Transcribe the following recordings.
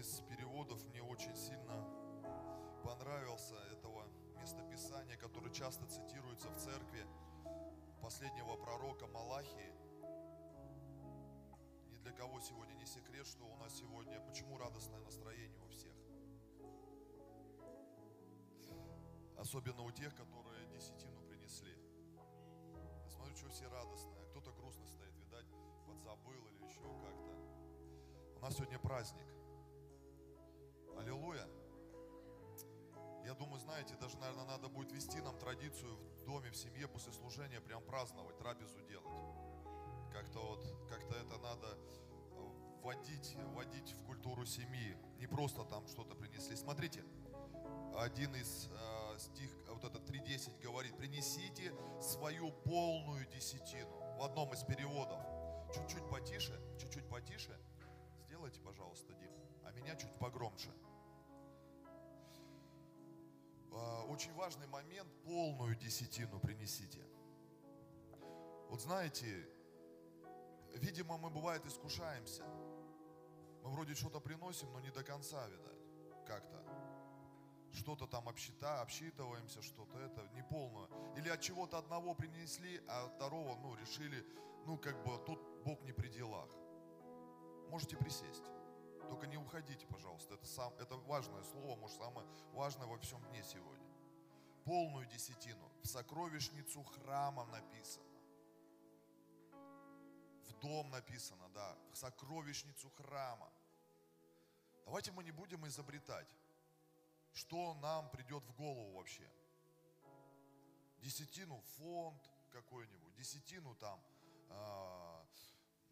из переводов мне очень сильно понравился этого местописания, которое часто цитируется в церкви последнего пророка Малахии. Ни для кого сегодня не секрет, что у нас сегодня, почему радостное настроение у всех. Особенно у тех, которые десятину принесли. Я смотрю, что все радостные, а кто-то грустно стоит, видать, подзабыл или еще как-то. У нас сегодня праздник. Аллилуйя. Я думаю, знаете, даже, наверное, надо будет вести нам традицию в доме, в семье после служения прям праздновать, трапезу делать. Как-то вот, как-то это надо э, вводить, вводить в культуру семьи. Не просто там что-то принесли. Смотрите, один из э, стих, вот этот 3.10 говорит, принесите свою полную десятину. В одном из переводов. Чуть-чуть потише, чуть-чуть потише. Сделайте, пожалуйста, Дим. А меня чуть погромче. А, очень важный момент, полную десятину принесите. Вот знаете, видимо, мы бывает искушаемся. Мы вроде что-то приносим, но не до конца, видать, как-то. Что-то там обсчита, обсчитываемся, что-то это, не полное. Или от чего-то одного принесли, а от второго, ну, решили, ну, как бы тут Бог не при делах. Можете присесть. Только не уходите, пожалуйста. Это, сам, это важное слово, может, самое важное во всем дне сегодня. Полную десятину. В сокровищницу храма написано. В дом написано, да. В сокровищницу храма. Давайте мы не будем изобретать, что нам придет в голову вообще. Десятину фонд какой-нибудь, десятину там э,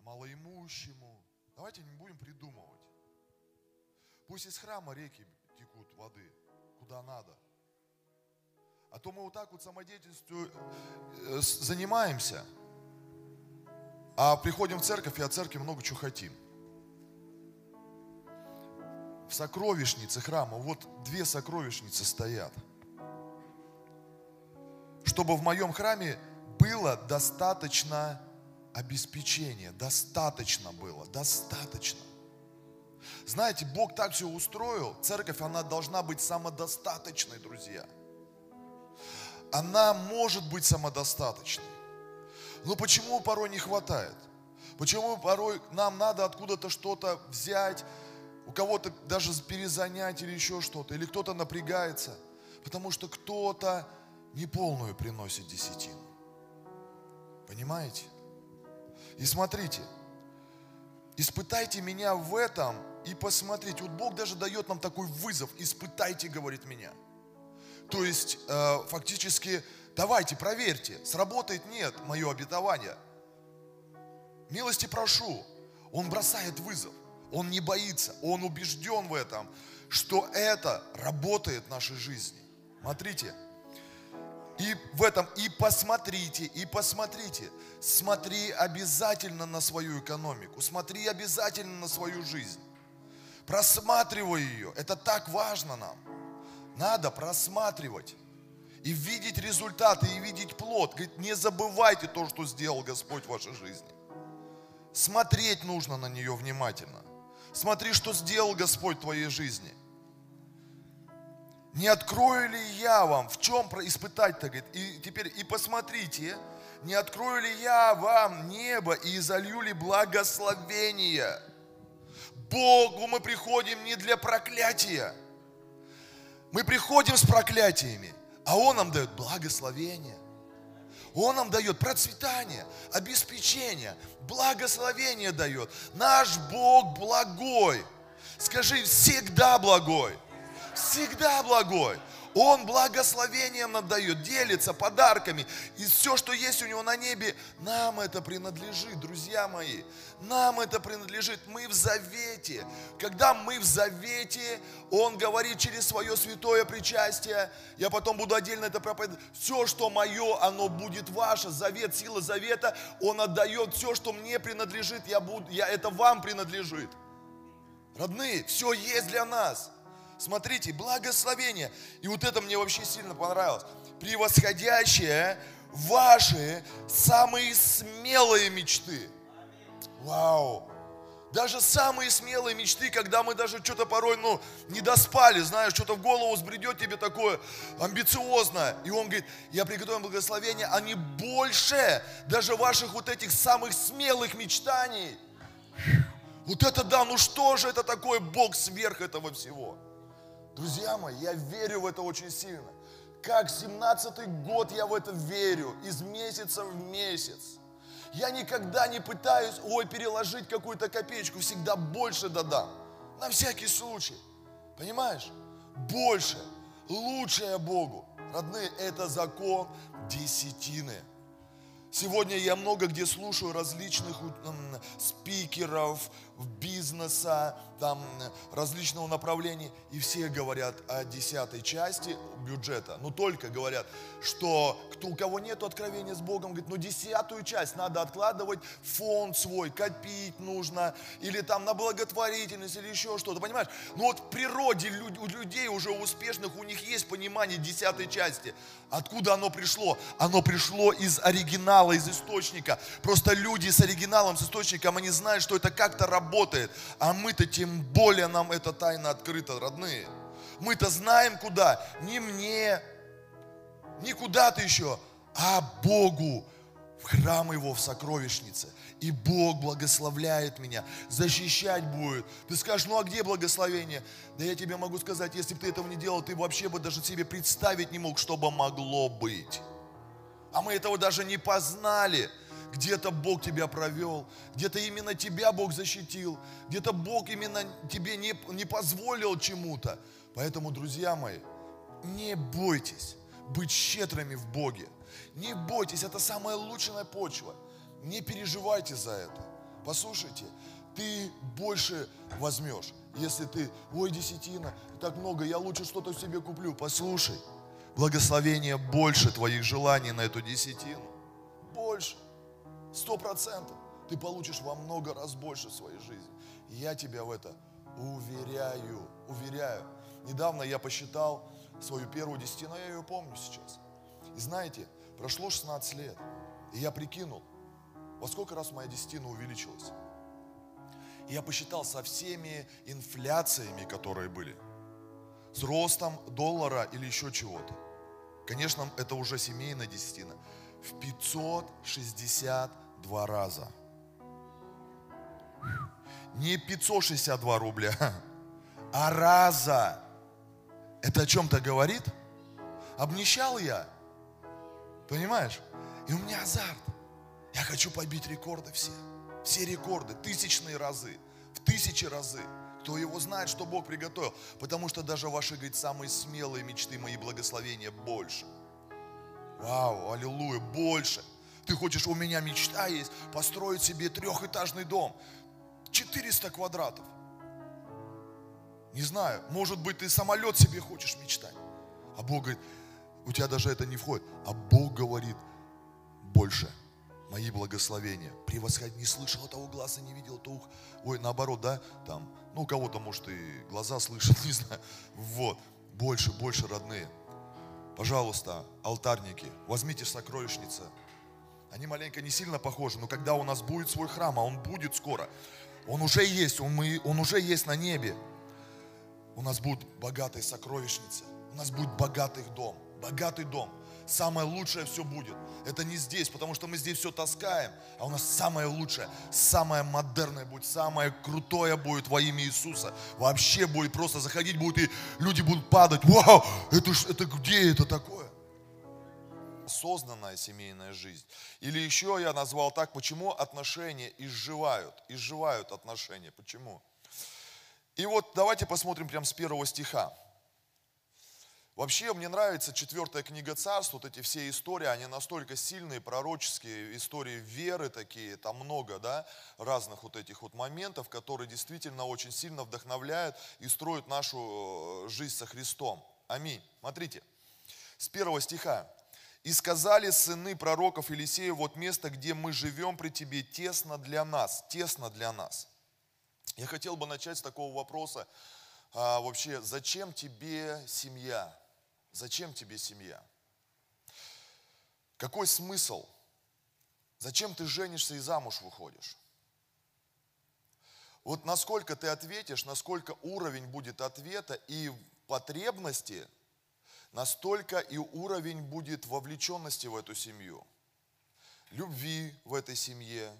малоимущему. Давайте не будем придумывать. Пусть из храма реки текут воды, куда надо. А то мы вот так вот самодеятельностью э, занимаемся, а приходим в церковь и от церкви много чего хотим. В сокровищнице храма, вот две сокровищницы стоят. Чтобы в моем храме было достаточно обеспечения, достаточно было, достаточно. Знаете, Бог так все устроил, церковь, она должна быть самодостаточной, друзья. Она может быть самодостаточной. Но почему порой не хватает? Почему порой нам надо откуда-то что-то взять, у кого-то даже перезанять или еще что-то, или кто-то напрягается, потому что кто-то неполную приносит десятину. Понимаете? И смотрите, испытайте меня в этом и посмотрите. Вот Бог даже дает нам такой вызов. Испытайте, говорит меня. То есть, э, фактически, давайте, проверьте, сработает, нет, мое обетование. Милости прошу. Он бросает вызов. Он не боится. Он убежден в этом, что это работает в нашей жизни. Смотрите, и в этом, и посмотрите, и посмотрите. Смотри обязательно на свою экономику, смотри обязательно на свою жизнь. Просматривай ее, это так важно нам. Надо просматривать и видеть результаты, и видеть плод. Говорит, не забывайте то, что сделал Господь в вашей жизни. Смотреть нужно на нее внимательно. Смотри, что сделал Господь в твоей жизни. Не открою ли я вам, в чем испытать-то, говорит, и теперь, и посмотрите, не открою ли я вам небо и изолью ли благословение. Богу мы приходим не для проклятия. Мы приходим с проклятиями, а Он нам дает благословение. Он нам дает процветание, обеспечение, благословение дает. Наш Бог благой. Скажи, всегда благой всегда благой. Он благословением нам дает, делится подарками. И все, что есть у него на небе, нам это принадлежит, друзья мои. Нам это принадлежит. Мы в завете. Когда мы в завете, Он говорит через свое святое причастие, я потом буду отдельно это проповедовать, все, что мое, оно будет ваше. Завет, сила завета, Он отдает все, что мне принадлежит, я буду, я, это вам принадлежит. Родные, все есть для нас. Смотрите, благословение. И вот это мне вообще сильно понравилось. Превосходящее ваши самые смелые мечты. Вау! Даже самые смелые мечты, когда мы даже что-то порой, ну, не доспали, знаешь, что-то в голову сбредет тебе такое амбициозное. И он говорит, я приготовил благословение, они больше даже ваших вот этих самых смелых мечтаний. Вот это да, ну что же это такое Бог сверх этого всего? Друзья мои, я верю в это очень сильно. Как 17-й год я в это верю, из месяца в месяц. Я никогда не пытаюсь, ой, переложить какую-то копеечку, всегда больше додам. На всякий случай. Понимаешь? Больше, лучшее Богу. Родные, это закон десятины. Сегодня я много где слушаю различных спикеров, бизнеса, там, различного направления, и все говорят о десятой части бюджета. Ну, только говорят, что кто, у кого нет откровения с Богом, говорит, ну, десятую часть надо откладывать, фонд свой, копить нужно, или там на благотворительность, или еще что-то, понимаешь? Ну, вот в природе у людей уже успешных, у них есть понимание десятой части. Откуда оно пришло? Оно пришло из оригинала, из источника. Просто люди с оригиналом, с источником, они знают, что это как-то работает. А мы-то тем более нам эта тайна открыта, родные. Мы-то знаем куда. Не мне, не куда-то еще, а Богу в храм Его, в сокровищнице. И Бог благословляет меня, защищать будет. Ты скажешь, ну а где благословение? Да я тебе могу сказать, если бы ты этого не делал, ты вообще бы даже себе представить не мог, что бы могло быть. А мы этого даже не познали. Где-то Бог тебя провел, где-то именно тебя Бог защитил, где-то Бог именно тебе не, не позволил чему-то. Поэтому, друзья мои, не бойтесь быть щедрыми в Боге. Не бойтесь, это самая лучшая почва. Не переживайте за это. Послушайте, ты больше возьмешь, если ты, ой, десятина, так много, я лучше что-то себе куплю. Послушай, благословение больше твоих желаний на эту десятину. Больше. Сто процентов. Ты получишь во много раз больше в своей жизни. я тебя в это уверяю, уверяю. Недавно я посчитал свою первую десятину, я ее помню сейчас. И знаете, прошло 16 лет, и я прикинул, во сколько раз моя десятина увеличилась. И я посчитал со всеми инфляциями, которые были, с ростом доллара или еще чего-то. Конечно, это уже семейная десятина. В 562 раза. Не 562 рубля, а раза. Это о чем-то говорит? Обнищал я. Понимаешь? И у меня азарт. Я хочу побить рекорды все. Все рекорды, тысячные разы, в тысячи разы. Кто его знает, что Бог приготовил. Потому что даже ваши, говорит, самые смелые мечты, мои благословения больше. Вау, аллилуйя, больше. Ты хочешь, у меня мечта есть, построить себе трехэтажный дом. 400 квадратов. Не знаю, может быть, ты самолет себе хочешь мечтать. А Бог говорит, у тебя даже это не входит. А Бог говорит, больше мои благословения. Превосходить не слышал того глаза, не видел то ух. Ой, наоборот, да, там, ну, у кого-то, может, и глаза слышат, не знаю. Вот, больше, больше, родные. Пожалуйста, алтарники, возьмите сокровищницы. Они маленько не сильно похожи, но когда у нас будет свой храм, а он будет скоро, он уже есть, он, мы, он уже есть на небе. У нас будут богатые сокровищницы, у нас будет богатый дом, богатый дом самое лучшее все будет. Это не здесь, потому что мы здесь все таскаем, а у нас самое лучшее, самое модерное будет, самое крутое будет во имя Иисуса. Вообще будет просто заходить будут, и люди будут падать. Вау, это, это где это такое? осознанная семейная жизнь. Или еще я назвал так, почему отношения изживают, изживают отношения. Почему? И вот давайте посмотрим прямо с первого стиха. Вообще мне нравится четвертая книга царств, вот эти все истории, они настолько сильные, пророческие, истории веры такие, там много, да, разных вот этих вот моментов, которые действительно очень сильно вдохновляют и строят нашу э, жизнь со Христом. Аминь. Смотрите, с первого стиха. «И сказали сыны пророков Елисею, вот место, где мы живем при тебе, тесно для нас, тесно для нас». Я хотел бы начать с такого вопроса, а, вообще, зачем тебе семья? Зачем тебе семья? Какой смысл? Зачем ты женишься и замуж выходишь? Вот насколько ты ответишь, насколько уровень будет ответа и потребности, настолько и уровень будет вовлеченности в эту семью, любви в этой семье,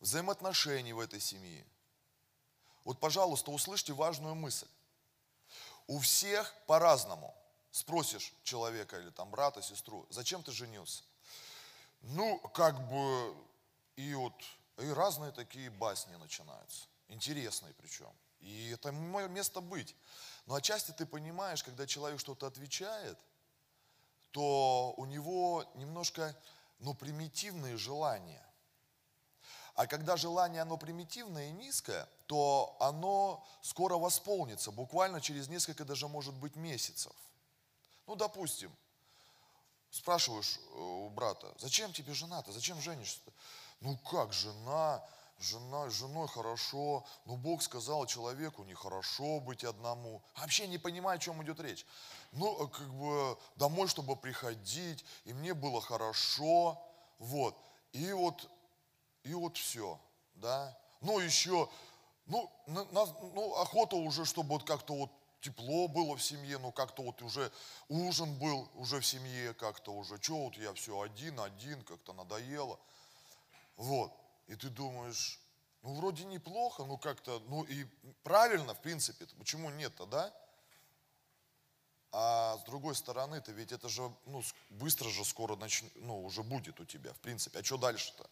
взаимоотношений в этой семье. Вот, пожалуйста, услышьте важную мысль. У всех по-разному. Спросишь человека или там брата, сестру, зачем ты женился? Ну, как бы, и вот, и разные такие басни начинаются. Интересные причем. И это мое место быть. Но отчасти ты понимаешь, когда человек что-то отвечает, то у него немножко, ну, примитивные желания. А когда желание, оно примитивное и низкое, то оно скоро восполнится, буквально через несколько даже, может быть, месяцев. Ну, допустим, спрашиваешь э, у брата, зачем тебе жена-то, зачем женишься-то? Ну как, жена, жена, женой хорошо, но Бог сказал человеку нехорошо быть одному. Вообще не понимаю, о чем идет речь. Ну, э, как бы домой, чтобы приходить, и мне было хорошо, вот. И вот и вот все, да. Ну, еще, ну, на, на, ну охота уже, чтобы вот как-то вот тепло было в семье, ну, как-то вот уже ужин был уже в семье, как-то уже, что вот я все один, один, как-то надоело. Вот. И ты думаешь, ну, вроде неплохо, ну, как-то, ну, и правильно, в принципе, почему нет-то, да? А с другой стороны-то, ведь это же, ну, быстро же скоро нач... ну, уже будет у тебя, в принципе. А что дальше-то?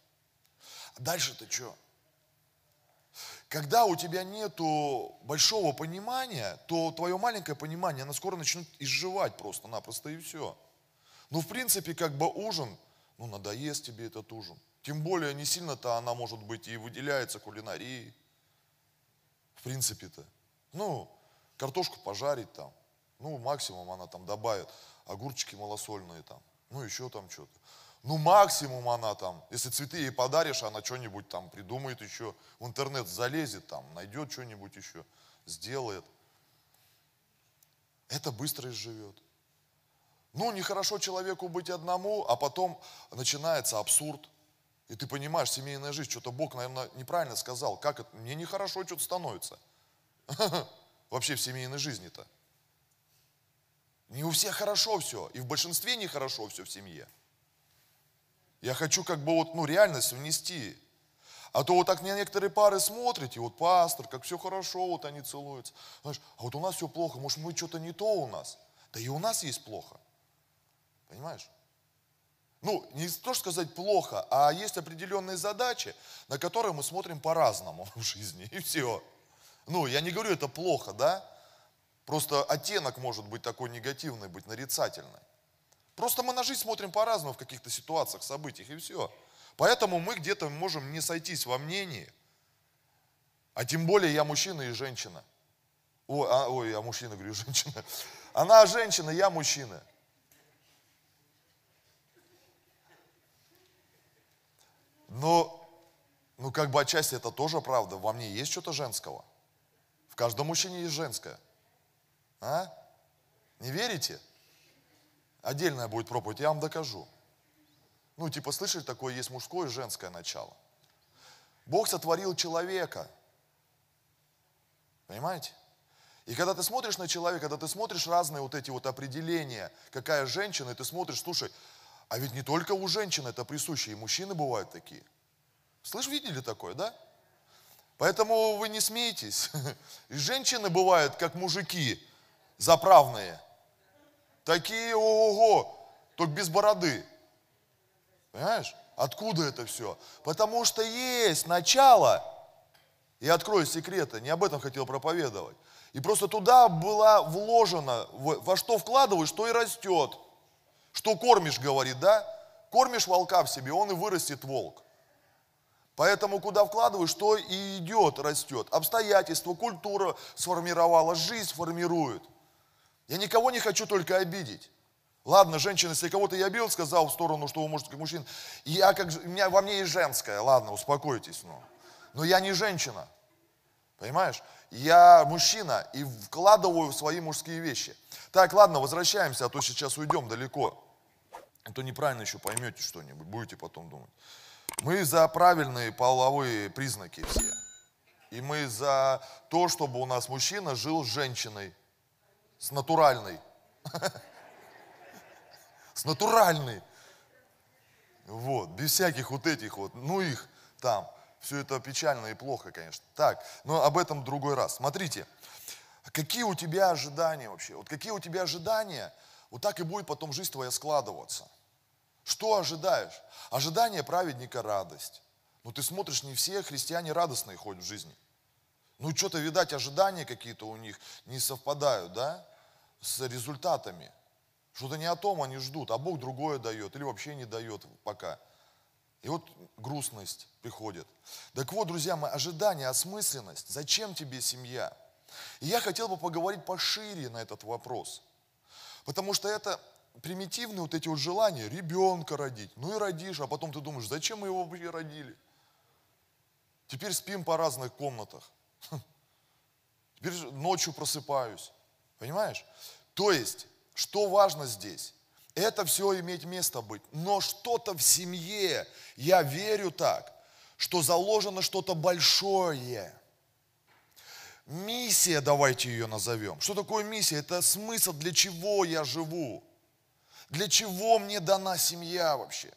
Дальше-то что? Когда у тебя нету большого понимания, то твое маленькое понимание, оно скоро начнет изживать просто-напросто и все. Ну, в принципе, как бы ужин, ну, надоест тебе этот ужин. Тем более, не сильно-то она, может быть, и выделяется кулинарией. В принципе-то. Ну, картошку пожарить там. Ну, максимум она там добавит огурчики малосольные там. Ну, еще там что-то. Ну, максимум она там, если цветы ей подаришь, она что-нибудь там придумает еще, в интернет залезет там, найдет что-нибудь еще, сделает. Это быстро изживет. Ну, нехорошо человеку быть одному, а потом начинается абсурд. И ты понимаешь, семейная жизнь, что-то Бог, наверное, неправильно сказал. Как это? Мне нехорошо что-то становится. Вообще в семейной жизни-то. Не у всех хорошо все. И в большинстве нехорошо все в семье. Я хочу как бы вот, ну, реальность внести. А то вот так мне некоторые пары смотрите, вот пастор, как все хорошо, вот они целуются. Знаешь, а вот у нас все плохо, может, мы что-то не то у нас. Да и у нас есть плохо. Понимаешь? Ну, не то сказать плохо, а есть определенные задачи, на которые мы смотрим по-разному в жизни, и все. Ну, я не говорю, это плохо, да? Просто оттенок может быть такой негативный, быть нарицательный. Просто мы на жизнь смотрим по-разному в каких-то ситуациях, событиях, и все. Поэтому мы где-то можем не сойтись во мнении. А тем более я мужчина и женщина. Ой, а, ой я мужчина, говорю, женщина. Она женщина, я мужчина. Но, ну как бы отчасти это тоже правда. Во мне есть что-то женского. В каждом мужчине есть женское. А? Не верите? Отдельная будет проповедь, я вам докажу. Ну, типа, слышали, такое есть мужское и женское начало. Бог сотворил человека. Понимаете? И когда ты смотришь на человека, когда ты смотришь разные вот эти вот определения, какая женщина, и ты смотришь, слушай, а ведь не только у женщин это присуще, и мужчины бывают такие. Слышь, видели такое, да? Поэтому вы не смейтесь. И женщины бывают, как мужики, заправные. Такие, ого, только без бороды. Понимаешь? Откуда это все? Потому что есть начало. Я открою секреты, не об этом хотел проповедовать. И просто туда была вложена, во что вкладываешь, что и растет. Что кормишь, говорит, да? Кормишь волка в себе, он и вырастет волк. Поэтому куда вкладываешь, что и идет, растет. Обстоятельства, культура сформировала, жизнь формирует. Я никого не хочу только обидеть. Ладно, женщина, если кого-то я обидел, сказал в сторону, что вы можете мужчина. Я как, у меня, во мне есть женское, ладно, успокойтесь. Но, но я не женщина. Понимаешь? Я мужчина и вкладываю в свои мужские вещи. Так, ладно, возвращаемся, а то сейчас уйдем далеко. А то неправильно еще поймете что-нибудь, будете потом думать. Мы за правильные половые признаки все. И мы за то, чтобы у нас мужчина жил с женщиной, с натуральной. С натуральной. Вот, без всяких вот этих вот, ну их там. Все это печально и плохо, конечно. Так, но об этом другой раз. Смотрите, какие у тебя ожидания вообще? Вот какие у тебя ожидания, вот так и будет потом жизнь твоя складываться. Что ожидаешь? Ожидание праведника – радость. Но ты смотришь, не все христиане радостные ходят в жизни. Ну, что-то, видать, ожидания какие-то у них не совпадают, да, с результатами. Что-то не о том они ждут, а Бог другое дает или вообще не дает пока. И вот грустность приходит. Так вот, друзья мои, ожидание, осмысленность. Зачем тебе семья? И я хотел бы поговорить пошире на этот вопрос. Потому что это примитивные вот эти вот желания, ребенка родить. Ну и родишь, а потом ты думаешь, зачем мы его вообще родили? Теперь спим по разных комнатах. Теперь ночью просыпаюсь. Понимаешь? То есть, что важно здесь? Это все иметь место быть. Но что-то в семье, я верю так, что заложено что-то большое. Миссия, давайте ее назовем. Что такое миссия? Это смысл, для чего я живу. Для чего мне дана семья вообще?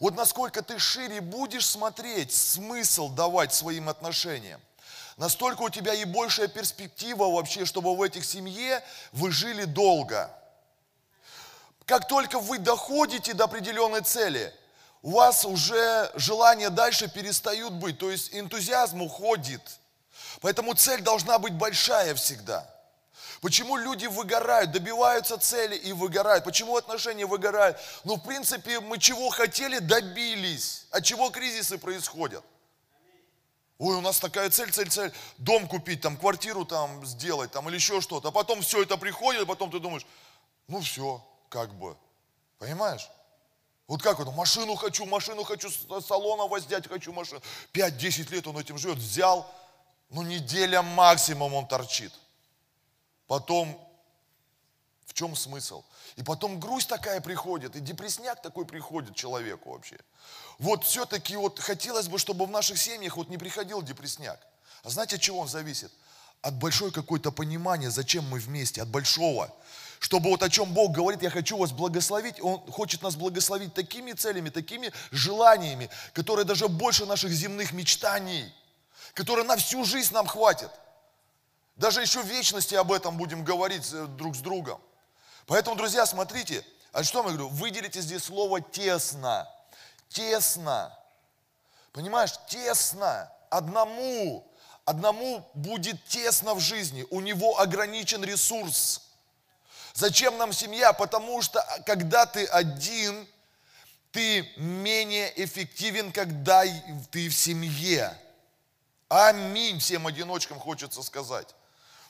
Вот насколько ты шире будешь смотреть, смысл давать своим отношениям, настолько у тебя и большая перспектива вообще, чтобы в этих семье вы жили долго. Как только вы доходите до определенной цели, у вас уже желания дальше перестают быть, то есть энтузиазм уходит. Поэтому цель должна быть большая всегда. Почему люди выгорают, добиваются цели и выгорают? Почему отношения выгорают? Ну, в принципе, мы чего хотели, добились. От чего кризисы происходят? Ой, у нас такая цель, цель, цель, дом купить, там, квартиру там сделать, там, или еще что-то. А потом все это приходит, а потом ты думаешь, ну все, как бы. Понимаешь? Вот как это, машину хочу, машину хочу, салона воздять хочу машину. 5-10 лет он этим живет, взял, ну неделя максимум он торчит. Потом, в чем смысл? И потом грусть такая приходит, и депресняк такой приходит человеку вообще. Вот все-таки вот хотелось бы, чтобы в наших семьях вот не приходил депресняк. А знаете, от чего он зависит? От большой какой-то понимания, зачем мы вместе, от большого. Чтобы вот о чем Бог говорит, я хочу вас благословить, Он хочет нас благословить такими целями, такими желаниями, которые даже больше наших земных мечтаний, которые на всю жизнь нам хватит. Даже еще в вечности об этом будем говорить э, друг с другом. Поэтому, друзья, смотрите, а что мы говорю? Выделите здесь слово тесно. Тесно. Понимаешь, тесно. Одному, одному будет тесно в жизни. У него ограничен ресурс. Зачем нам семья? Потому что а, когда ты один, ты менее эффективен, когда ты в семье. Аминь всем одиночкам хочется сказать.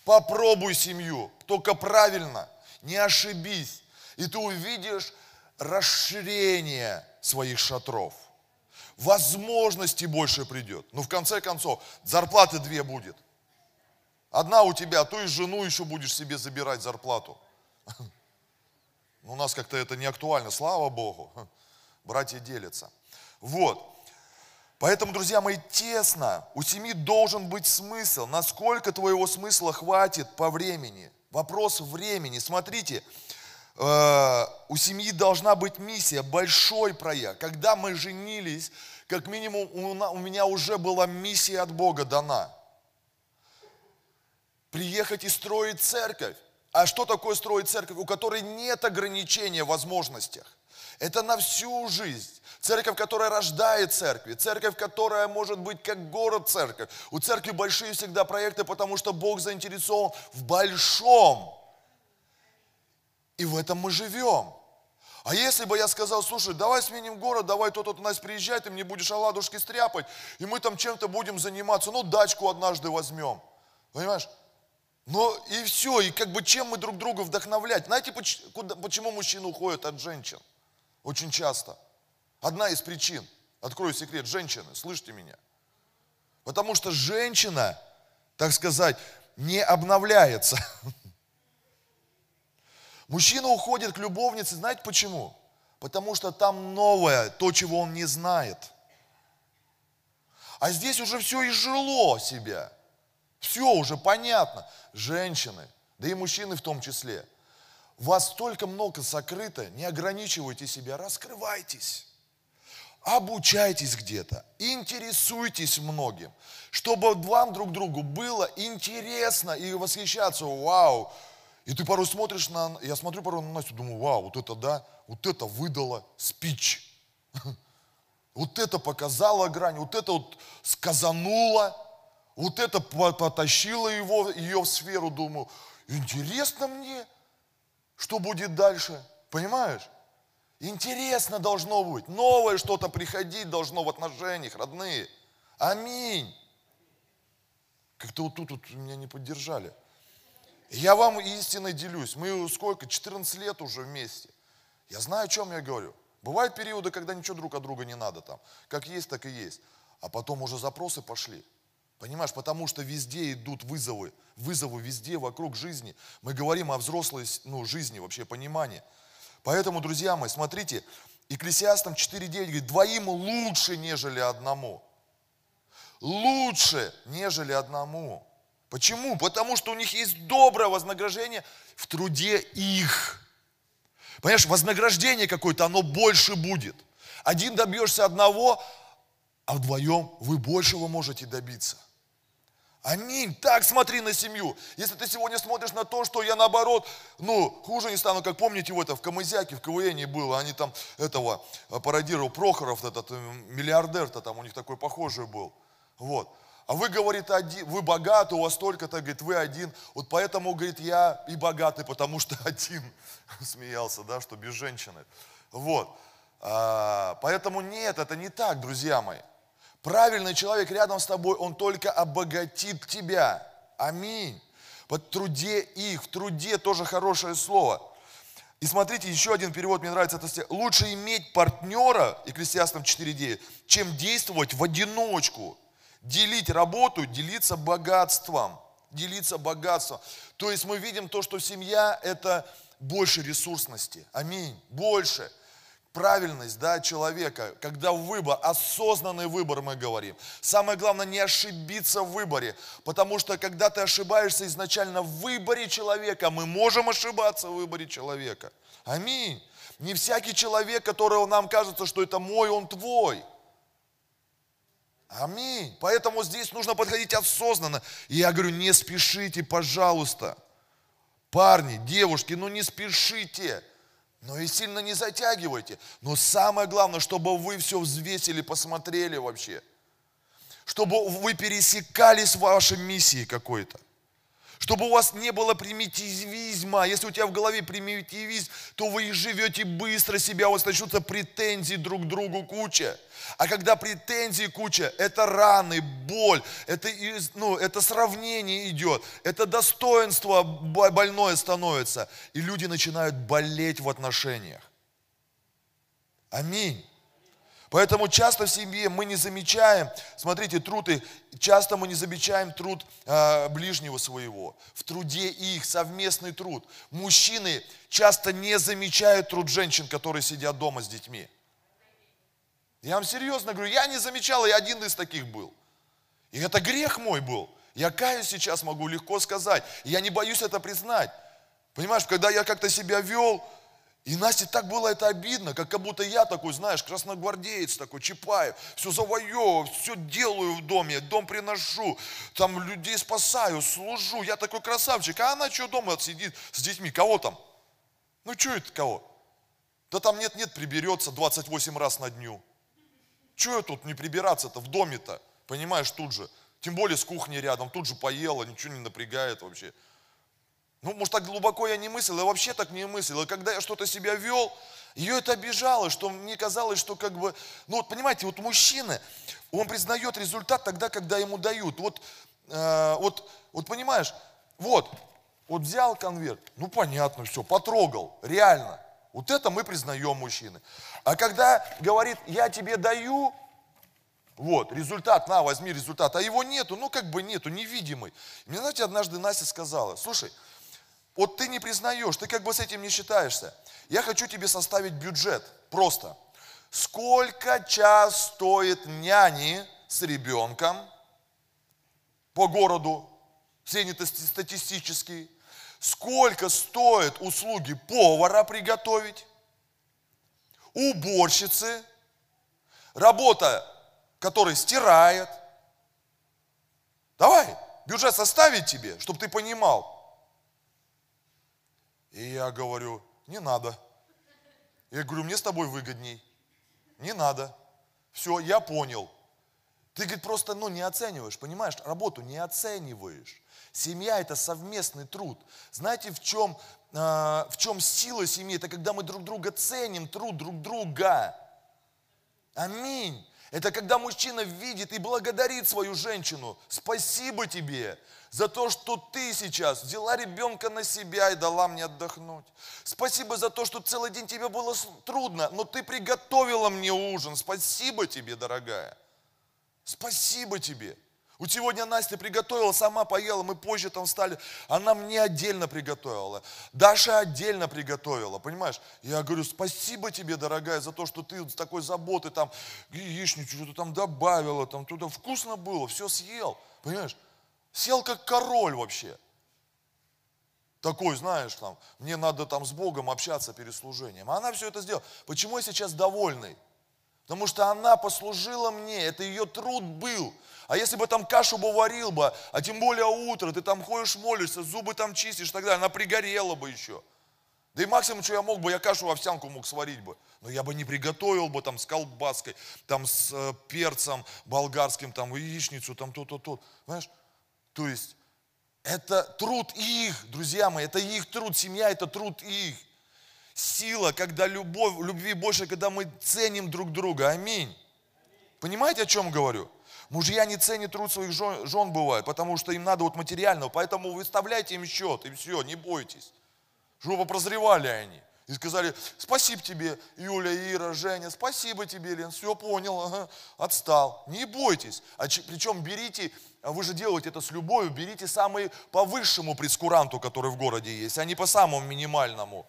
Попробуй семью, только правильно, не ошибись. И ты увидишь расширение своих шатров. Возможностей больше придет. Но ну, в конце концов, зарплаты две будет. Одна у тебя, а то и жену еще будешь себе забирать зарплату. У нас как-то это не актуально, слава Богу. Братья делятся. Вот. Поэтому, друзья мои, тесно. У семьи должен быть смысл. Насколько твоего смысла хватит по времени? Вопрос времени. Смотрите, э, у семьи должна быть миссия, большой проект. Когда мы женились, как минимум у меня уже была миссия от Бога дана. Приехать и строить церковь. А что такое строить церковь, у которой нет ограничения в возможностях? Это на всю жизнь. Церковь, которая рождает церкви. Церковь, которая может быть как город церковь. У церкви большие всегда проекты, потому что Бог заинтересован в большом. И в этом мы живем. А если бы я сказал, слушай, давай сменим город, давай тот, кто у нас приезжает, ты мне будешь оладушки стряпать, и мы там чем-то будем заниматься, ну дачку однажды возьмем. Понимаешь? Ну и все, и как бы чем мы друг друга вдохновлять? Знаете, почему мужчины уходят от женщин? Очень часто. Одна из причин, открою секрет, женщины, слышите меня? Потому что женщина, так сказать, не обновляется. Мужчина уходит к любовнице, знаете почему? Потому что там новое, то, чего он не знает. А здесь уже все изжило себя. Все уже понятно. Женщины, да и мужчины в том числе. Вас столько много сокрыто, не ограничивайте себя, раскрывайтесь. Обучайтесь где-то, интересуйтесь многим, чтобы вам друг другу было интересно и восхищаться. Вау! И ты порой смотришь на... Я смотрю порой на Настю, думаю, вау, вот это да, вот это выдало спич. Вот это показало грань, вот это вот сказануло, вот это потащило его, ее в сферу, думаю, интересно мне, что будет дальше, понимаешь? Интересно должно быть, новое что-то приходить должно в отношениях, родные. Аминь. Как-то вот тут вот меня не поддержали. Я вам истинно делюсь. Мы сколько? 14 лет уже вместе. Я знаю, о чем я говорю. Бывают периоды, когда ничего друг от друга не надо там. Как есть, так и есть. А потом уже запросы пошли. Понимаешь, потому что везде идут вызовы. Вызовы везде, вокруг жизни. Мы говорим о взрослой ну, жизни, вообще понимании. Поэтому, друзья мои, смотрите, Екклесиастам 4.9 говорит, двоим лучше, нежели одному. Лучше, нежели одному. Почему? Потому что у них есть доброе вознаграждение в труде их. Понимаешь, вознаграждение какое-то, оно больше будет. Один добьешься одного, а вдвоем вы большего можете добиться. Аминь. Так смотри на семью. Если ты сегодня смотришь на то, что я наоборот, ну, хуже не стану, как помните, вот это в Камызяке, в КВН было, они там этого э, пародировал Прохоров, этот э, миллиардер-то там у них такой похожий был. Вот. А вы, говорит, один, вы богаты, у вас столько-то, говорит, вы один. Вот поэтому, говорит, я и богатый, потому что один. Смеялся, да, что без женщины. Вот. А, поэтому нет, это не так, друзья мои. Правильный человек рядом с тобой, он только обогатит тебя. Аминь. В труде их, в труде тоже хорошее слово. И смотрите, еще один перевод, мне нравится это стих. Лучше иметь партнера, Екклесиастам 4.9, чем действовать в одиночку делить работу, делиться богатством. Делиться богатством. То есть мы видим то, что семья – это больше ресурсности. Аминь. Больше. Правильность да, человека, когда выбор, осознанный выбор мы говорим. Самое главное не ошибиться в выборе, потому что когда ты ошибаешься изначально в выборе человека, мы можем ошибаться в выборе человека. Аминь. Не всякий человек, которого нам кажется, что это мой, он твой. Аминь. Поэтому здесь нужно подходить осознанно. И я говорю, не спешите, пожалуйста. Парни, девушки, ну не спешите. Но и сильно не затягивайте. Но самое главное, чтобы вы все взвесили, посмотрели вообще. Чтобы вы пересекались в вашей миссии какой-то. Чтобы у вас не было примитивизма. Если у тебя в голове примитивизм, то вы живете быстро себя, у вас начнутся претензии друг к другу куча. А когда претензии куча, это раны, боль, это, ну, это сравнение идет, это достоинство больное становится. И люди начинают болеть в отношениях. Аминь. Поэтому часто в семье мы не замечаем, смотрите, труд их, часто мы не замечаем труд э, ближнего своего. В труде их, совместный труд. Мужчины часто не замечают труд женщин, которые сидят дома с детьми. Я вам серьезно говорю, я не замечал, я один из таких был. И это грех мой был. Я каюсь сейчас, могу легко сказать. я не боюсь это признать. Понимаешь, когда я как-то себя вел, и Насте так было это обидно, как, будто я такой, знаешь, красногвардеец такой, Чапаев, все завоевываю, все делаю в доме, дом приношу, там людей спасаю, служу, я такой красавчик, а она что дома сидит с детьми, кого там? Ну что это кого? Да там нет-нет, приберется 28 раз на дню. Чего я тут не прибираться-то в доме-то? Понимаешь, тут же. Тем более с кухней рядом, тут же поела, ничего не напрягает вообще. Ну, может, так глубоко я не мыслил, я вообще так не мыслил. И когда я что-то себя вел, ее это обижало, что мне казалось, что как бы, ну вот понимаете, вот мужчина, он признает результат тогда, когда ему дают. Вот, э, вот, вот понимаешь, вот, вот взял конверт, ну понятно, все, потрогал, реально. Вот это мы признаем мужчины. А когда говорит, я тебе даю, вот, результат, на, возьми результат, а его нету, ну как бы нету, невидимый. Мне, знаете, однажды Настя сказала, слушай, вот ты не признаешь, ты как бы с этим не считаешься. Я хочу тебе составить бюджет, просто. Сколько час стоит няни с ребенком по городу, среднестатистический, сколько стоит услуги повара приготовить, уборщицы, работа, которая стирает. Давай, бюджет составить тебе, чтобы ты понимал. И я говорю, не надо. Я говорю, мне с тобой выгодней. Не надо. Все, я понял. Ты, говорит, просто ну, не оцениваешь, понимаешь, работу не оцениваешь. Семья – это совместный труд. Знаете, в чем, э, в чем сила семьи? Это когда мы друг друга ценим, труд друг друга. Аминь. Это когда мужчина видит и благодарит свою женщину. Спасибо тебе за то, что ты сейчас взяла ребенка на себя и дала мне отдохнуть. Спасибо за то, что целый день тебе было трудно, но ты приготовила мне ужин. Спасибо тебе, дорогая. Спасибо тебе. Вот сегодня Настя приготовила, сама поела, мы позже там встали. Она мне отдельно приготовила. Даша отдельно приготовила, понимаешь? Я говорю, спасибо тебе, дорогая, за то, что ты с такой заботой там яичницу что-то там добавила, там туда вкусно было, все съел, понимаешь? Сел как король вообще. Такой, знаешь, там, мне надо там с Богом общаться перед служением. А она все это сделала. Почему я сейчас довольный? Потому что она послужила мне, это ее труд был. А если бы там кашу бы варил бы, а тем более утро, ты там ходишь, молишься, зубы там чистишь и так далее, она пригорела бы еще. Да и максимум, что я мог бы, я кашу в овсянку мог сварить бы. Но я бы не приготовил бы там с колбаской, там с э, перцем болгарским, там яичницу, там то-то, то. Понимаешь? То есть это труд их, друзья мои, это их труд, семья это труд их. Сила, когда любовь, любви больше, когда мы ценим друг друга. Аминь. Понимаете, о чем говорю? Мужья не ценят труд своих жен, жен бывает, потому что им надо вот материального, поэтому выставляйте им счет, и все, не бойтесь. Чтобы прозревали они. И сказали, спасибо тебе, Юля, Ира, Женя, спасибо тебе, Лен, все понял, ага, отстал. Не бойтесь. А причем берите, а вы же делаете это с любовью, берите самый по высшему прескуранту, который в городе есть, а не по самому минимальному.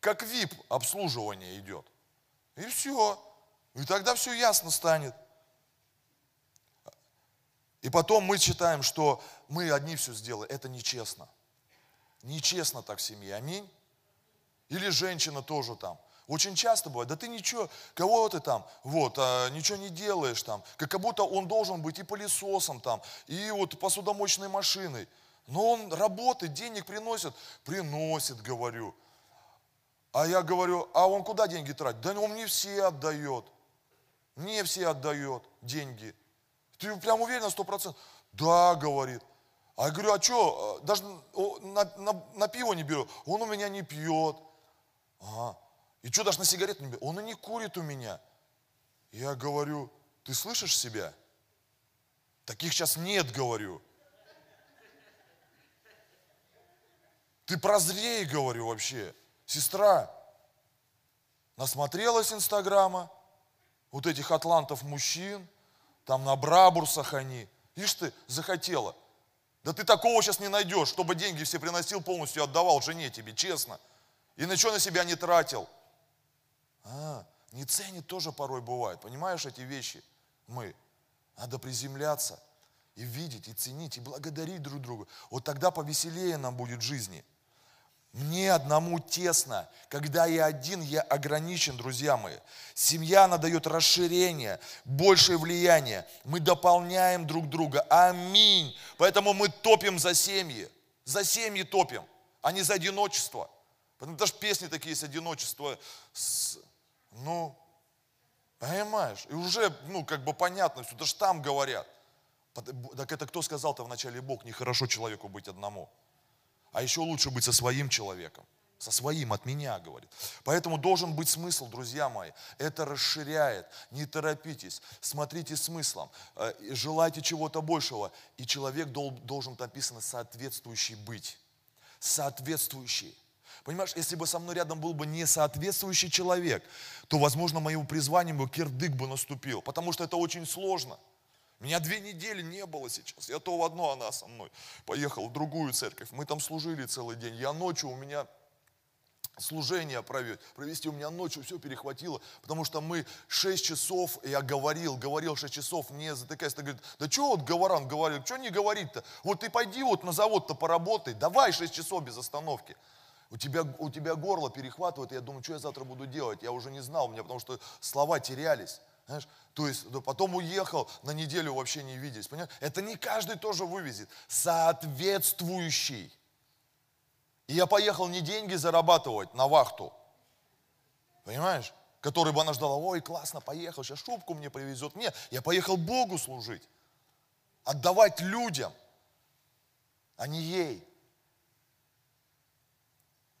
Как VIP обслуживание идет. И все. И тогда все ясно станет. И потом мы считаем, что мы одни все сделали. Это нечестно. Нечестно так в семье. Аминь. Или женщина тоже там. Очень часто бывает, да ты ничего, кого ты там, вот, а, ничего не делаешь там, как будто он должен быть и пылесосом там, и вот посудомоечной машиной. Но он работает, денег приносит, приносит, говорю. А я говорю, а он куда деньги тратит? Да он не все отдает. Мне все отдает деньги. Ты прям уверен сто процентов? Да, говорит. А я говорю, а что, даже на, на, на пиво не беру? Он у меня не пьет. Ага. И что, даже на сигареты не берет? Он и не курит у меня. Я говорю, ты слышишь себя? Таких сейчас нет, говорю. Ты прозрей, говорю, вообще. Сестра, насмотрелась Инстаграма, вот этих атлантов мужчин, там на Брабурсах они. Ишь ты, захотела. Да ты такого сейчас не найдешь, чтобы деньги все приносил, полностью отдавал жене тебе, честно. И ничего на себя не тратил. А, не ценит тоже порой бывает. Понимаешь эти вещи? Мы. Надо приземляться и видеть, и ценить, и благодарить друг друга. Вот тогда повеселее нам будет жизни. Мне одному тесно. Когда я один, я ограничен, друзья мои. Семья, она расширение, большее влияние. Мы дополняем друг друга. Аминь. Поэтому мы топим за семьи. За семьи топим, а не за одиночество. Потому даже песни такие есть, одиночество. С, ну, понимаешь? И уже, ну, как бы понятно все. Даже там говорят. Так это кто сказал-то вначале Бог, нехорошо человеку быть одному. А еще лучше быть со своим человеком. Со своим, от меня, говорит. Поэтому должен быть смысл, друзья мои. Это расширяет. Не торопитесь. Смотрите смыслом. Э, желайте чего-то большего. И человек должен, написано, соответствующий быть. Соответствующий. Понимаешь, если бы со мной рядом был бы не соответствующий человек, то, возможно, моему призванию бы кирдык бы наступил. Потому что это очень сложно. Меня две недели не было сейчас. Я то в одно, она со мной. Поехал в другую церковь. Мы там служили целый день. Я ночью, у меня служение провести. У меня ночью все перехватило, потому что мы 6 часов, я говорил, говорил 6 часов, не затыкаясь. Ты говорит, да что вот говоран говорит, что не говорить-то? Вот ты пойди вот на завод-то поработай, давай 6 часов без остановки. У тебя, у тебя горло перехватывает, я думаю, что я завтра буду делать? Я уже не знал, у меня потому что слова терялись. Знаешь, то есть потом уехал, на неделю вообще не виделись. Понимаешь? Это не каждый тоже вывезет. Соответствующий. И я поехал не деньги зарабатывать на вахту, понимаешь? Который бы она ждала, ой, классно, поехал, сейчас шубку мне привезет. Нет, я поехал Богу служить, отдавать людям, а не ей.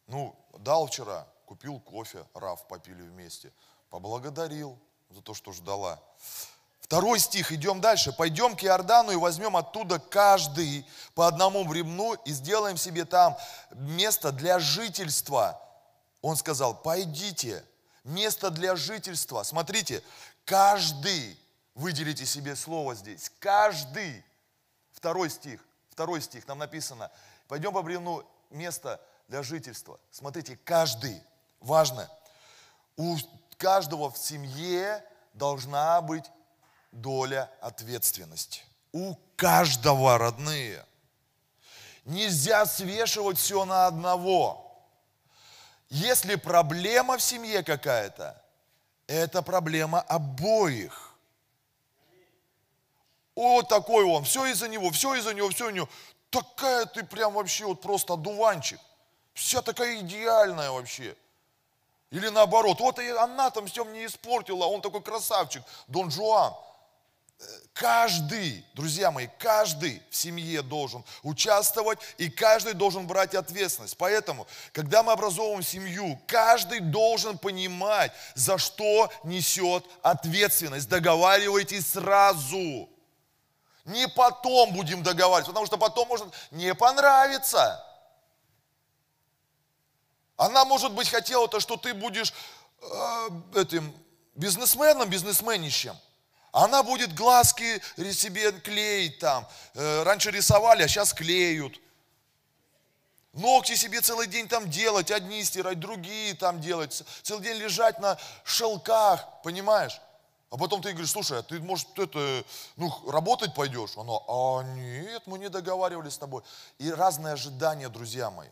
Ну, дал вчера, купил кофе, Раф, попили вместе, поблагодарил за то, что ждала. Второй стих, идем дальше. Пойдем к Иордану и возьмем оттуда каждый по одному времну и сделаем себе там место для жительства. Он сказал, пойдите, место для жительства. Смотрите, каждый, выделите себе слово здесь, каждый. Второй стих, второй стих, там написано, пойдем по времну место для жительства. Смотрите, каждый, важно, у каждого в семье должна быть доля ответственности. У каждого, родные. Нельзя свешивать все на одного. Если проблема в семье какая-то, это проблема обоих. О, такой он, все из-за него, все из-за него, все из-за него. Такая ты прям вообще вот просто одуванчик. Вся такая идеальная вообще. Или наоборот, вот и она там все мне испортила, он такой красавчик, Дон Жуан каждый, друзья мои, каждый в семье должен участвовать и каждый должен брать ответственность. Поэтому, когда мы образовываем семью, каждый должен понимать, за что несет ответственность. Договаривайтесь сразу. Не потом будем договариваться, потому что потом может не понравиться. Она, может быть, хотела то, что ты будешь э, этим бизнесменом, бизнесменищем. Она будет глазки себе клеить там. Э, раньше рисовали, а сейчас клеют. Ногти себе целый день там делать, одни стирать, другие там делать. Целый день лежать на шелках, понимаешь? А потом ты говоришь, слушай, а ты, может, это, ну, работать пойдешь? Она, а нет, мы не договаривались с тобой. И разные ожидания, друзья мои.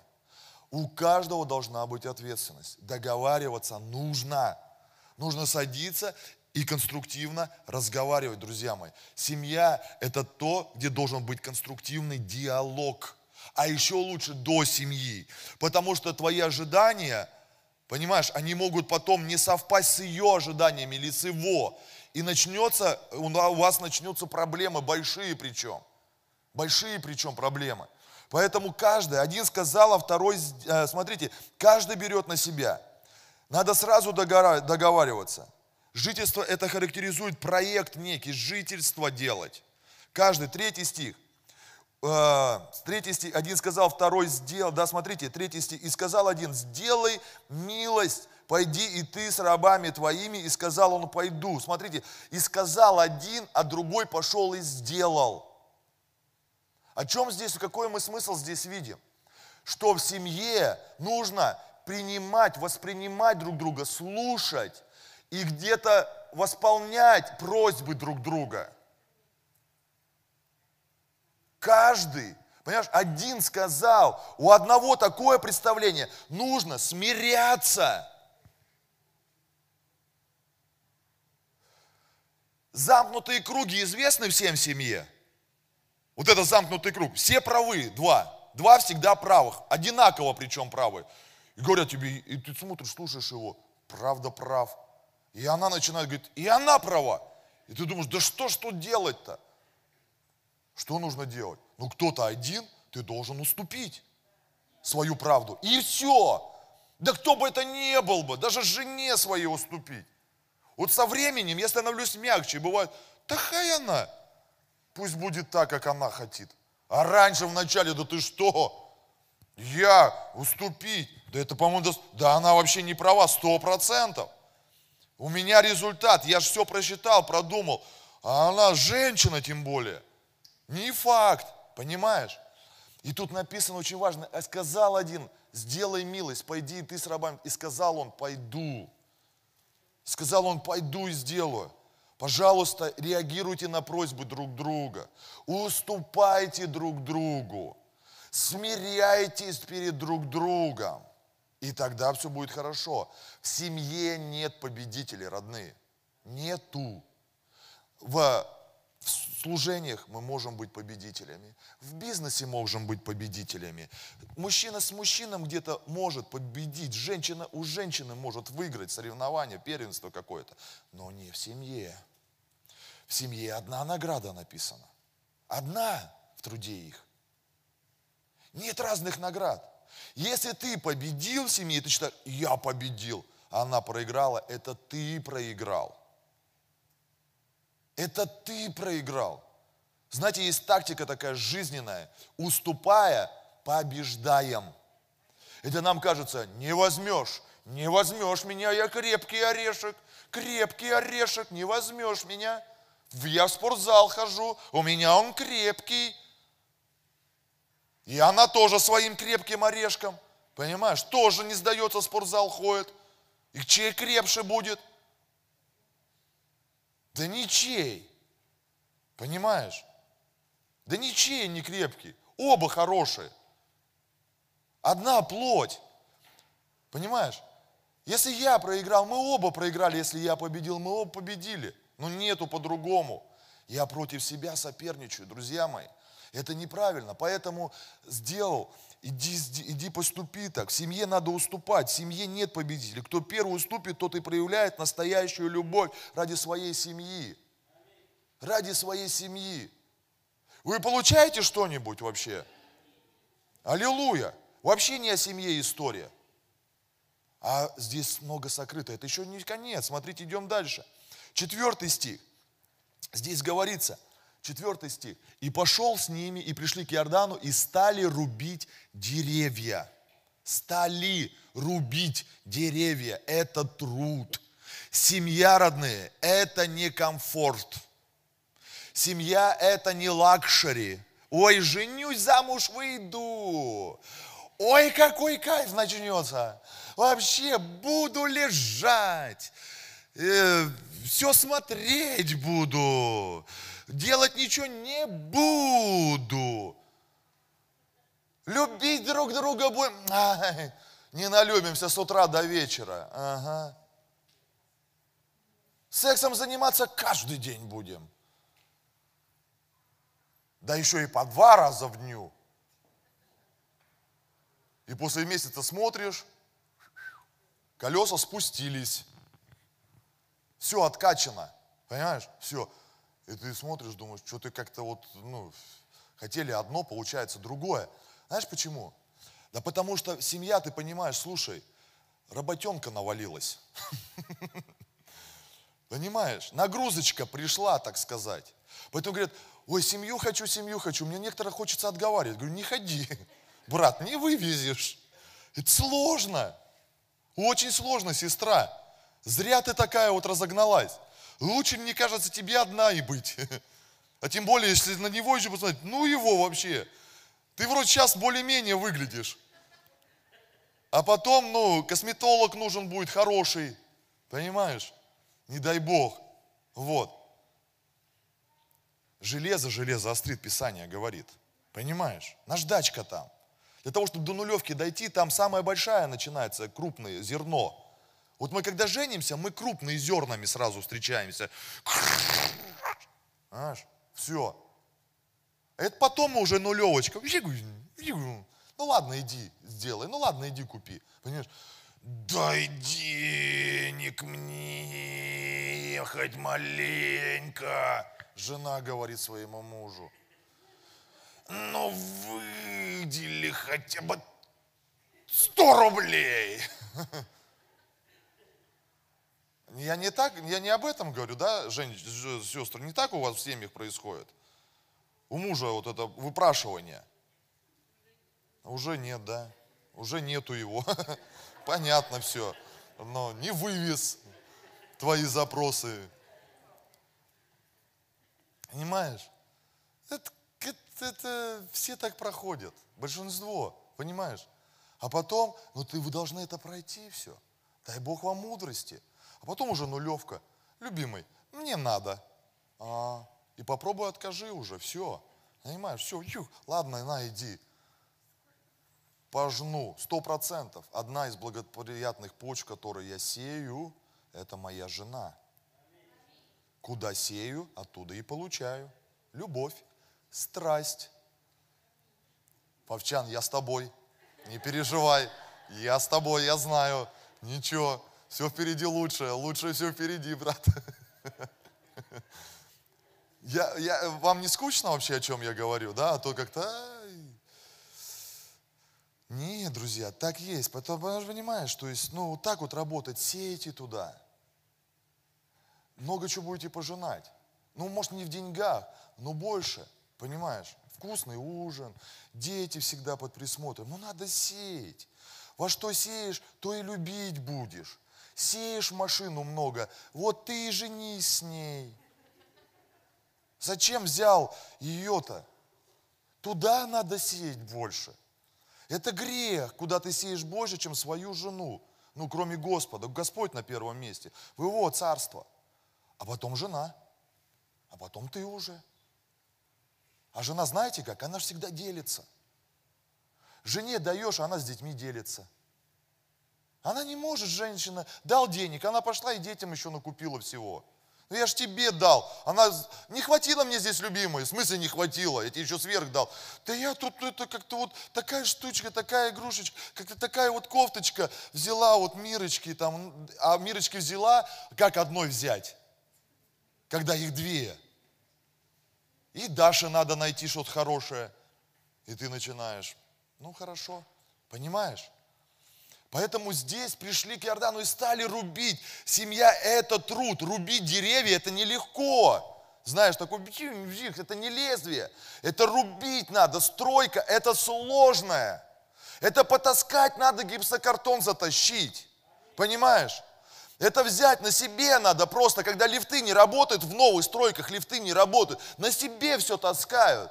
У каждого должна быть ответственность. Договариваться нужно. Нужно садиться и конструктивно разговаривать, друзья мои. Семья – это то, где должен быть конструктивный диалог. А еще лучше до семьи. Потому что твои ожидания, понимаешь, они могут потом не совпасть с ее ожиданиями или с его. И начнется, у вас начнутся проблемы, большие причем. Большие причем проблемы. Поэтому каждый, один сказал, а второй, э, смотрите, каждый берет на себя. Надо сразу договариваться. Жительство это характеризует проект некий, жительство делать. Каждый, третий стих. Э, третий стих, один сказал, второй сделал, да, смотрите, третий стих, и сказал один, сделай милость, пойди и ты с рабами твоими, и сказал он, пойду. Смотрите, и сказал один, а другой пошел и сделал. О чем здесь, какой мы смысл здесь видим? Что в семье нужно принимать, воспринимать друг друга, слушать, и где-то восполнять просьбы друг друга. Каждый, понимаешь, один сказал, у одного такое представление, нужно смиряться. Замкнутые круги известны всем семье. Вот это замкнутый круг. Все правы, два. Два всегда правых. Одинаково причем правы. И говорят тебе, и ты смотришь, слушаешь его, правда прав. И она начинает говорить, и она права. И ты думаешь, да что тут делать-то? Что нужно делать? Ну кто-то один, ты должен уступить свою правду. И все. Да кто бы это ни был бы, даже жене своей уступить. Вот со временем я становлюсь мягче. Бывает, хай она, пусть будет так, как она хотит. А раньше вначале, да ты что? Я уступить. Да это, по-моему, да она вообще не права, сто процентов. У меня результат, я же все просчитал, продумал. А она женщина тем более. Не факт, понимаешь? И тут написано очень важно, «А сказал один, сделай милость, пойди и ты с рабами. И сказал он, пойду. Сказал он, пойду и сделаю. Пожалуйста, реагируйте на просьбы друг друга. Уступайте друг другу. Смиряйтесь перед друг другом. И тогда все будет хорошо. В семье нет победителей, родные. Нету. В служениях мы можем быть победителями. В бизнесе можем быть победителями. Мужчина с мужчином где-то может победить. Женщина у женщины может выиграть соревнование, первенство какое-то. Но не в семье. В семье одна награда написана. Одна в труде их. Нет разных наград. Если ты победил в семье, ты считаешь, я победил, а она проиграла, это ты проиграл. Это ты проиграл. Знаете, есть тактика такая жизненная. Уступая, побеждаем. Это нам кажется, не возьмешь, не возьмешь меня, я крепкий орешек, крепкий орешек, не возьмешь меня. Я в спортзал хожу, у меня он крепкий. И она тоже своим крепким орешком, понимаешь, тоже не сдается, в спортзал ходит. И чей крепше будет – да ничей. Понимаешь? Да ничей не крепкий. Оба хорошие. Одна плоть. Понимаешь? Если я проиграл, мы оба проиграли. Если я победил, мы оба победили. Но нету по-другому. Я против себя соперничаю, друзья мои. Это неправильно. Поэтому сделал, иди, иди поступи так. В семье надо уступать. В семье нет победителей. Кто первый уступит, тот и проявляет настоящую любовь ради своей семьи. Ради своей семьи. Вы получаете что-нибудь вообще? Аллилуйя. Вообще не о семье история. А здесь много сокрыто. Это еще не конец. Смотрите, идем дальше. Четвертый стих. Здесь говорится, Четвертый стих. «И пошел с ними, и пришли к Иордану, и стали рубить деревья». Стали рубить деревья. Это труд. Семья, родные, это не комфорт. Семья – это не luxury. Ой, женюсь, замуж выйду. Ой, какой кайф начнется. Вообще буду лежать, э, все смотреть буду делать ничего не буду. Любить друг друга будем. Ай, не налюбимся с утра до вечера. Ага. Сексом заниматься каждый день будем. Да еще и по два раза в дню. И после месяца смотришь, колеса спустились. Все откачано. Понимаешь? Все. И ты смотришь, думаешь, что ты как-то вот, ну, хотели одно, получается другое. Знаешь почему? Да потому что семья, ты понимаешь, слушай, работенка навалилась. Понимаешь? Нагрузочка пришла, так сказать. Поэтому говорят, ой, семью хочу, семью хочу. Мне некоторых хочется отговаривать. Говорю, не ходи, брат, не вывезешь. Это сложно. Очень сложно, сестра. Зря ты такая вот разогналась. Лучше, мне кажется, тебе одна и быть. А тем более, если на него еще посмотреть, ну его вообще. Ты вроде сейчас более-менее выглядишь. А потом, ну, косметолог нужен будет хороший. Понимаешь? Не дай Бог. Вот. Железо, железо острит, Писание говорит. Понимаешь? Наждачка там. Для того, чтобы до нулевки дойти, там самая большая начинается, крупное зерно. Вот мы когда женимся, мы крупные зернами сразу встречаемся. Знаешь, все. Это потом уже нулевочка. Ну ладно, иди, сделай. Ну ладно, иди купи. Понимаешь? Дай денег мне, хоть маленько. Жена говорит своему мужу. Ну выдели хотя бы сто рублей. Я не так, я не об этом говорю, да, Жень, сестры, не так у вас в семьях происходит? У мужа вот это выпрашивание. Уже нет, да, уже нету его. Понятно все. Но не вывез твои запросы. Понимаешь? Это, это это все так проходят, большинство, понимаешь? А потом, ну ты, вы должны это пройти все. Дай Бог вам мудрости. А потом уже нулевка. Любимый, мне надо. А, и попробуй откажи уже, все. Понимаешь, все, юх, ладно, на, иди. Пожну, сто процентов. Одна из благоприятных почв, которые я сею, это моя жена. Куда сею, оттуда и получаю. Любовь, страсть. Павчан, я с тобой. Не переживай. Я с тобой, я знаю. Ничего, все впереди лучше. Лучше все впереди, брат. Я, я, вам не скучно вообще, о чем я говорю, да? А то как-то... Нет, друзья, так есть. Потому, потому что понимаешь, то есть, ну, вот так вот работать, сеете туда. Много чего будете пожинать. Ну, может, не в деньгах, но больше, понимаешь? Вкусный ужин, дети всегда под присмотром. Ну, надо сеять. Во что сеешь, то и любить будешь. Сеешь машину много, вот ты и женись с ней. Зачем взял ее-то? Туда надо сеять больше. Это грех, куда ты сеешь больше, чем свою жену. Ну, кроме Господа. Господь на первом месте. В Его царство. А потом жена. А потом ты уже. А жена, знаете как? Она всегда делится. Жене даешь, а она с детьми делится. Она не может, женщина, дал денег, она пошла и детям еще накупила всего. Ну я ж тебе дал. Она, не хватило мне здесь, любимой. В смысле не хватило? Я тебе еще сверх дал. Да я тут, это как-то вот такая штучка, такая игрушечка, как-то такая вот кофточка взяла вот Мирочки там. А Мирочки взяла, как одной взять? Когда их две. И Даше надо найти что-то хорошее. И ты начинаешь, ну хорошо, понимаешь? Поэтому здесь пришли к Иордану и стали рубить. Семья – это труд. Рубить деревья – это нелегко. Знаешь, такой бжих, это не лезвие. Это рубить надо. Стройка – это сложное. Это потаскать надо, гипсокартон затащить. Понимаешь? Это взять на себе надо просто, когда лифты не работают, в новых стройках лифты не работают, на себе все таскают.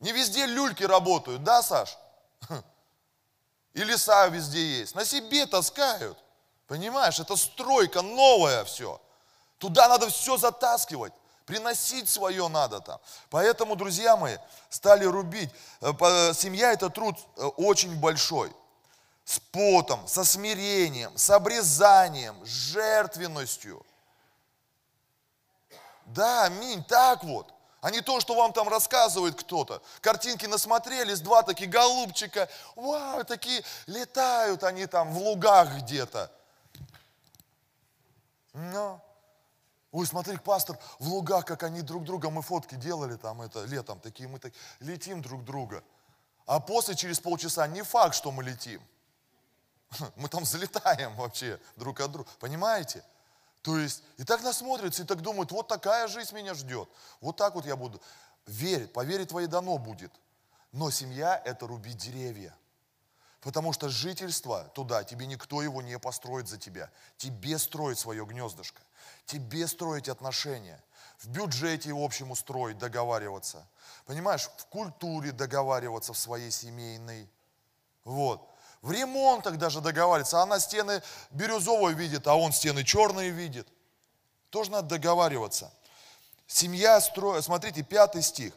Не везде люльки работают, да, Саш? И леса везде есть. На себе таскают. Понимаешь, это стройка новая все. Туда надо все затаскивать. Приносить свое надо там. Поэтому, друзья мои, стали рубить. Э, семья это труд э, очень большой. С потом, со смирением, с обрезанием, с жертвенностью. Да, аминь, так вот а не то, что вам там рассказывает кто-то. Картинки насмотрелись, два такие голубчика, вау, такие летают они там в лугах где-то. Но. Ой, смотри, пастор, в лугах, как они друг друга, мы фотки делали там это летом, такие мы так летим друг друга. А после, через полчаса, не факт, что мы летим. Мы там залетаем вообще друг от друга. Понимаете? То есть, и так насмотрятся, и так думают, вот такая жизнь меня ждет. Вот так вот я буду. Верь, поверить твоей дано будет. Но семья – это рубить деревья. Потому что жительство туда, тебе никто его не построит за тебя. Тебе строить свое гнездышко. Тебе строить отношения. В бюджете общему строить, договариваться. Понимаешь, в культуре договариваться в своей семейной. Вот. В ремонтах даже договариваться. Она стены бирюзовые видит, а он стены черные видит. Тоже надо договариваться. Семья строит, смотрите, пятый стих.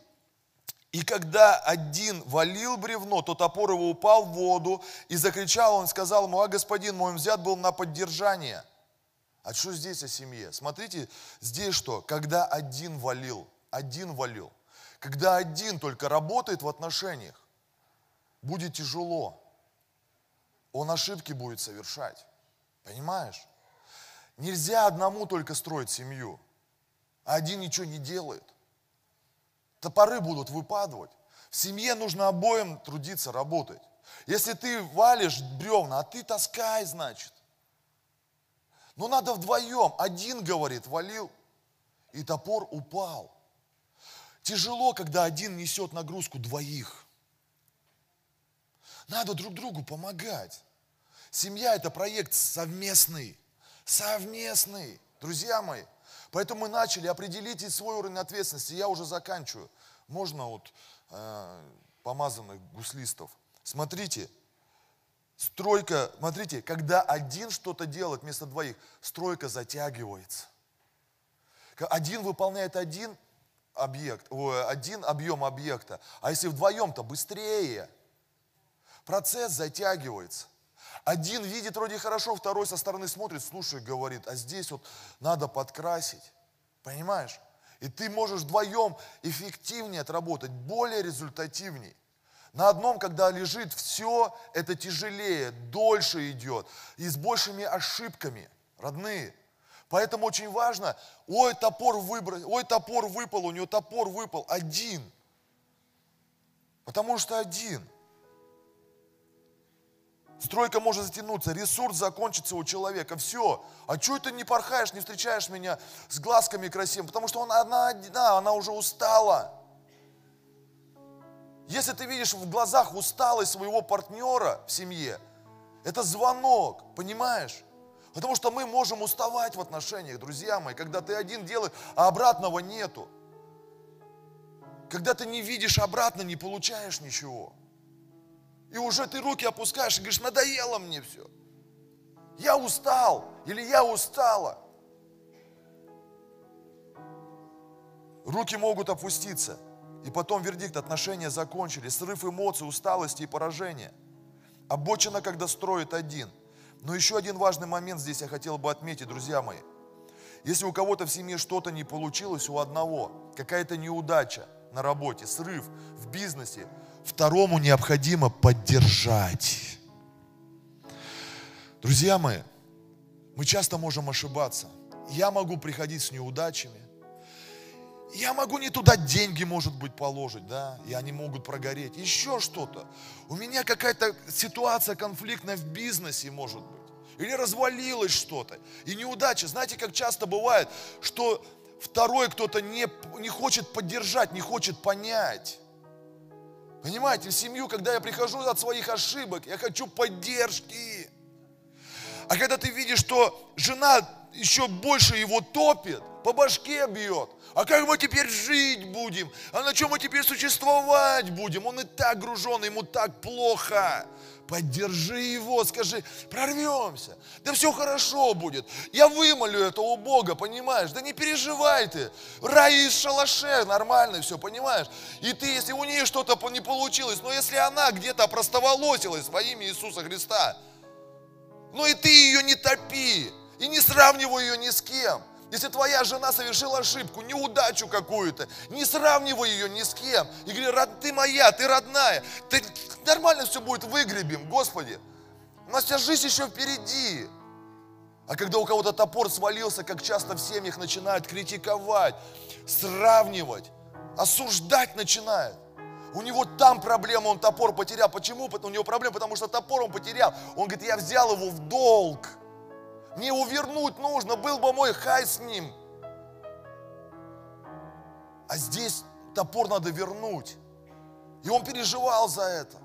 И когда один валил бревно, то топор его упал в воду, и закричал он, сказал ему, а господин мой взят был на поддержание. А что здесь о семье? Смотрите, здесь что? Когда один валил, один валил. Когда один только работает в отношениях, будет тяжело он ошибки будет совершать. Понимаешь? Нельзя одному только строить семью, а один ничего не делает. Топоры будут выпадывать. В семье нужно обоим трудиться, работать. Если ты валишь бревна, а ты таскай, значит. Но надо вдвоем. Один говорит, валил, и топор упал. Тяжело, когда один несет нагрузку двоих. Надо друг другу помогать. Семья – это проект совместный. Совместный. Друзья мои, поэтому мы начали, определите свой уровень ответственности, я уже заканчиваю. Можно вот э, помазанных гуслистов. Смотрите, стройка, смотрите, когда один что-то делает вместо двоих, стройка затягивается. Один выполняет один объект, один объем объекта, а если вдвоем, то быстрее. Процесс затягивается. Один видит вроде хорошо, второй со стороны смотрит, слушай, говорит, а здесь вот надо подкрасить. Понимаешь? И ты можешь вдвоем эффективнее отработать, более результативней. На одном, когда лежит все, это тяжелее, дольше идет и с большими ошибками, родные. Поэтому очень важно, ой, топор выброс, ой, топор выпал, у него топор выпал, один. Потому что один. Стройка может затянуться, ресурс закончится у человека, все. А что ты не порхаешь, не встречаешь меня с глазками красивыми? Потому что она одна, одна, она уже устала. Если ты видишь в глазах усталость своего партнера в семье, это звонок, понимаешь? Потому что мы можем уставать в отношениях, друзья мои, когда ты один делаешь, а обратного нету. Когда ты не видишь обратно, не получаешь ничего. И уже ты руки опускаешь и говоришь, надоело мне все. Я устал или я устала. Руки могут опуститься. И потом вердикт, отношения закончились, срыв эмоций, усталости и поражения. Обочина, когда строит один. Но еще один важный момент здесь я хотел бы отметить, друзья мои. Если у кого-то в семье что-то не получилось, у одного, какая-то неудача на работе, срыв в бизнесе, второму необходимо поддержать. Друзья мои, мы часто можем ошибаться. Я могу приходить с неудачами, я могу не туда деньги, может быть, положить, да, и они могут прогореть. Еще что-то. У меня какая-то ситуация конфликтная в бизнесе, может быть. Или развалилось что-то. И неудача. Знаете, как часто бывает, что второй кто-то не, не хочет поддержать, не хочет понять. Понимаете, в семью, когда я прихожу от своих ошибок, я хочу поддержки. А когда ты видишь, что жена еще больше его топит, по башке бьет, а как мы теперь жить будем? А на чем мы теперь существовать будем? Он и так гружен, ему так плохо. Поддержи его, скажи, прорвемся. Да все хорошо будет. Я вымолю это у Бога, понимаешь? Да не переживай ты. Рай из шалаше, нормально все, понимаешь? И ты, если у нее что-то не получилось, но если она где-то опростоволосилась во имя Иисуса Христа, ну и ты ее не топи, и не сравнивай ее ни с кем. Если твоя жена совершила ошибку, неудачу какую-то, не сравнивай ее ни с кем. И говори, ты моя, ты родная. Ты, нормально все будет, выгребем, Господи. У нас вся жизнь еще впереди. А когда у кого-то топор свалился, как часто в семьях начинают критиковать, сравнивать, осуждать начинают. У него там проблема, он топор потерял. Почему? У него проблема, потому что топор он потерял. Он говорит, я взял его в долг. Мне увернуть нужно, был бы мой хай с ним. А здесь топор надо вернуть. И он переживал за это.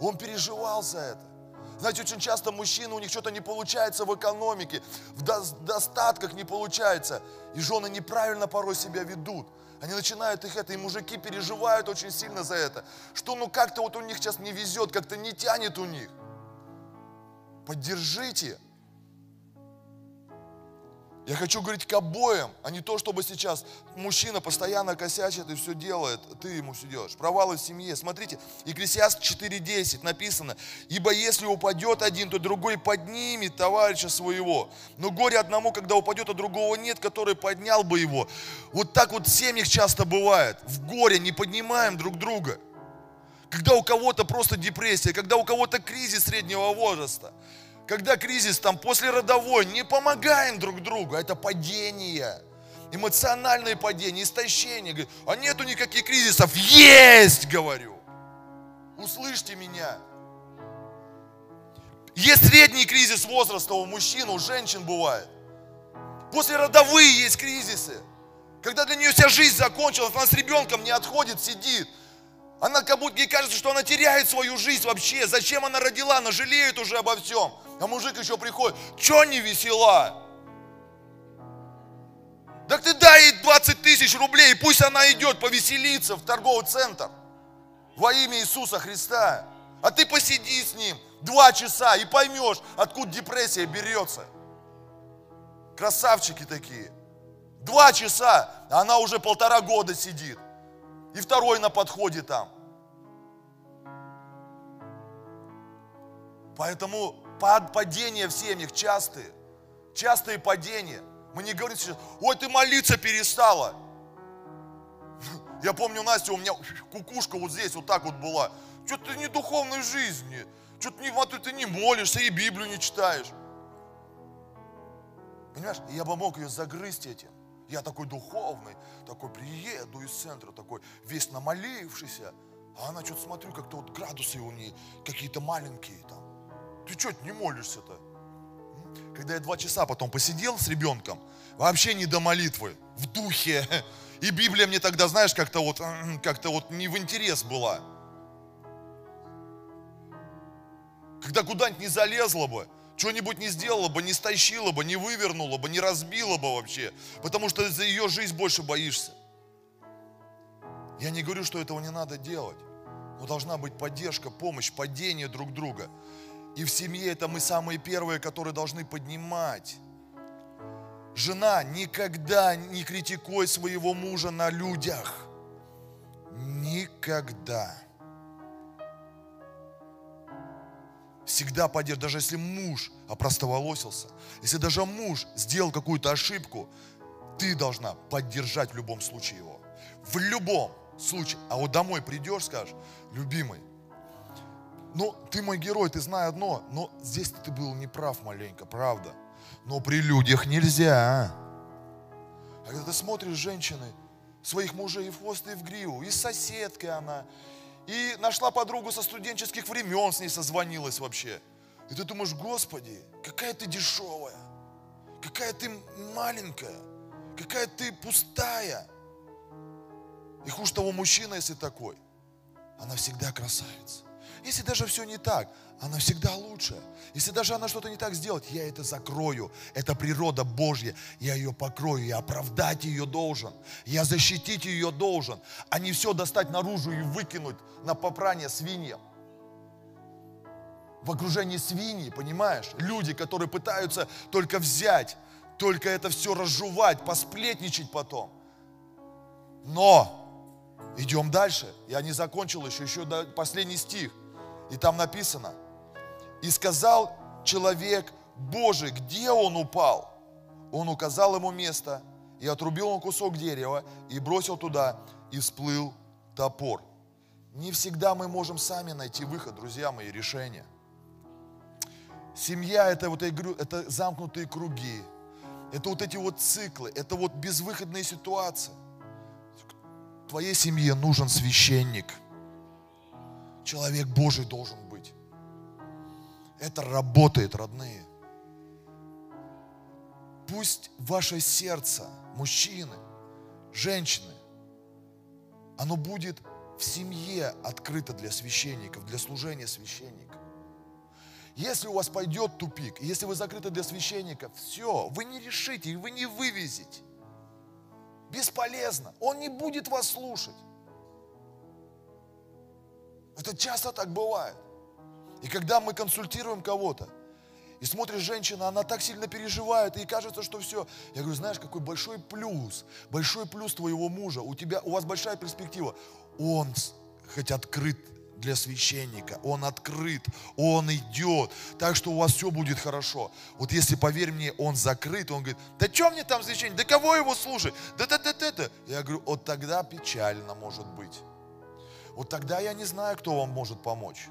Он переживал за это. Знаете, очень часто мужчины, у них что-то не получается в экономике, в достатках не получается. И жены неправильно порой себя ведут. Они начинают их это, и мужики переживают очень сильно за это. Что ну как-то вот у них сейчас не везет, как-то не тянет у них. Поддержите. Я хочу говорить к обоим, а не то, чтобы сейчас мужчина постоянно косячит и все делает, ты ему все делаешь. Провалы в семье. Смотрите, Екклесиаст 4.10 написано, «Ибо если упадет один, то другой поднимет товарища своего. Но горе одному, когда упадет, а другого нет, который поднял бы его». Вот так вот в семьях часто бывает. В горе не поднимаем друг друга. Когда у кого-то просто депрессия, когда у кого-то кризис среднего возраста – когда кризис там после родовой, не помогаем друг другу, это падение. Эмоциональное падение, истощение. А нету никаких кризисов. Есть, говорю. Услышьте меня. Есть средний кризис возраста у мужчин, у женщин бывает. После родовые есть кризисы. Когда для нее вся жизнь закончилась, она с ребенком не отходит, сидит. Она как будто ей кажется, что она теряет свою жизнь вообще. Зачем она родила? Она жалеет уже обо всем. А мужик еще приходит, что не весела? Так ты дай ей 20 тысяч рублей, пусть она идет повеселиться в торговый центр во имя Иисуса Христа. А ты посиди с ним два часа и поймешь, откуда депрессия берется. Красавчики такие. Два часа, а она уже полтора года сидит. И второй на подходе там. Поэтому падения в семьях частые. Частые падения. Мы не говорим сейчас, ой, ты молиться перестала. Я помню, Настя, у меня кукушка вот здесь вот так вот была. Что-то ты не духовной жизни. Что-то не, вот, ты не молишься и Библию не читаешь. Понимаешь, я бы мог ее загрызть этим. Я такой духовный, такой приеду из центра, такой весь намолившийся. А она что-то смотрю, как-то вот градусы у нее какие-то маленькие там. Ты что не молишься-то? Когда я два часа потом посидел с ребенком, вообще не до молитвы, в духе. И Библия мне тогда, знаешь, как-то вот, как-то вот не в интерес была. Когда куда-нибудь не залезла бы, что-нибудь не сделала бы, не стащила бы, не вывернула бы, не разбила бы вообще. Потому что за ее жизнь больше боишься. Я не говорю, что этого не надо делать. Но должна быть поддержка, помощь, падение друг друга. И в семье это мы самые первые, которые должны поднимать. Жена, никогда не критикуй своего мужа на людях. Никогда. Всегда поддерживай, даже если муж опростоволосился, если даже муж сделал какую-то ошибку, ты должна поддержать в любом случае его. В любом случае. А вот домой придешь, скажешь, любимый, ну, ты мой герой, ты знаешь одно, но здесь ты был неправ маленько, правда. Но при людях нельзя. А когда ты смотришь женщины, своих мужей и в хвост, и в гриву, и соседкой она, и нашла подругу со студенческих времен, с ней созвонилась вообще. И ты думаешь, Господи, какая ты дешевая, какая ты маленькая, какая ты пустая. И хуже того, мужчина, если такой, она всегда красавица. Если даже все не так, она всегда лучше. Если даже она что-то не так сделает, я это закрою. Это природа Божья. Я ее покрою. Я оправдать ее должен. Я защитить ее должен. А не все достать наружу и выкинуть на попрание свиньям. В окружении свиньи, понимаешь? Люди, которые пытаются только взять, только это все разжевать, посплетничать потом. Но идем дальше. Я не закончил еще, еще последний стих. И там написано, и сказал человек Божий, где он упал? Он указал ему место, и отрубил он кусок дерева, и бросил туда, и всплыл топор. Не всегда мы можем сами найти выход, друзья мои, решение. Семья это вот это замкнутые круги, это вот эти вот циклы, это вот безвыходные ситуации. Твоей семье нужен священник – человек Божий должен быть. Это работает, родные. Пусть ваше сердце, мужчины, женщины, оно будет в семье открыто для священников, для служения священников. Если у вас пойдет тупик, если вы закрыты для священников, все, вы не решите, вы не вывезете. Бесполезно. Он не будет вас слушать. Это часто так бывает. И когда мы консультируем кого-то, и смотришь, женщина, она так сильно переживает, и кажется, что все. Я говорю, знаешь, какой большой плюс, большой плюс твоего мужа, у тебя, у вас большая перспектива. Он хоть открыт для священника, он открыт, он идет, так что у вас все будет хорошо. Вот если, поверь мне, он закрыт, он говорит, да что мне там священник, да кого его слушать, да да да да да. Я говорю, вот тогда печально может быть вот тогда я не знаю, кто вам может помочь.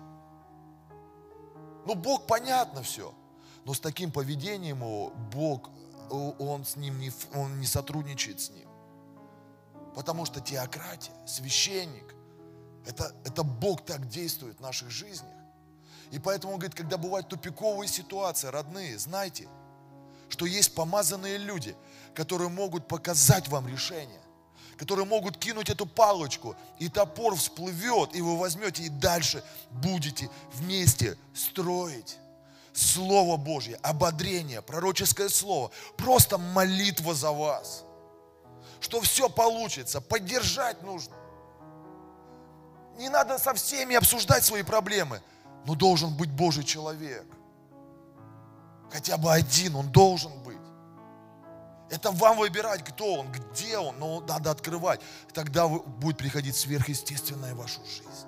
Ну, Бог понятно все. Но с таким поведением Бог, он с ним не, он не сотрудничает с ним. Потому что теократия, священник, это, это Бог так действует в наших жизнях. И поэтому он говорит, когда бывают тупиковые ситуации, родные, знайте, что есть помазанные люди, которые могут показать вам решение которые могут кинуть эту палочку, и топор всплывет, и вы возьмете и дальше будете вместе строить. Слово Божье, ободрение, пророческое слово, просто молитва за вас. что все получится. Поддержать нужно. Не надо со всеми обсуждать свои проблемы, но должен быть Божий человек. Хотя бы один он должен быть. Это вам выбирать, кто он, где он, но надо открывать. Тогда будет приходить сверхъестественное в вашу жизнь.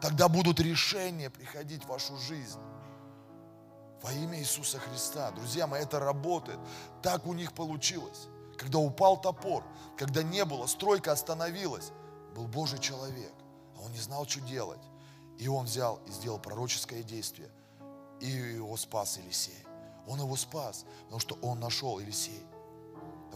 Тогда будут решения приходить в вашу жизнь. Во имя Иисуса Христа. Друзья мои, это работает. Так у них получилось. Когда упал топор, когда не было, стройка остановилась, был Божий человек, он не знал, что делать. И он взял и сделал пророческое действие. И его спас Елисей. Он его спас, потому что он нашел Елисей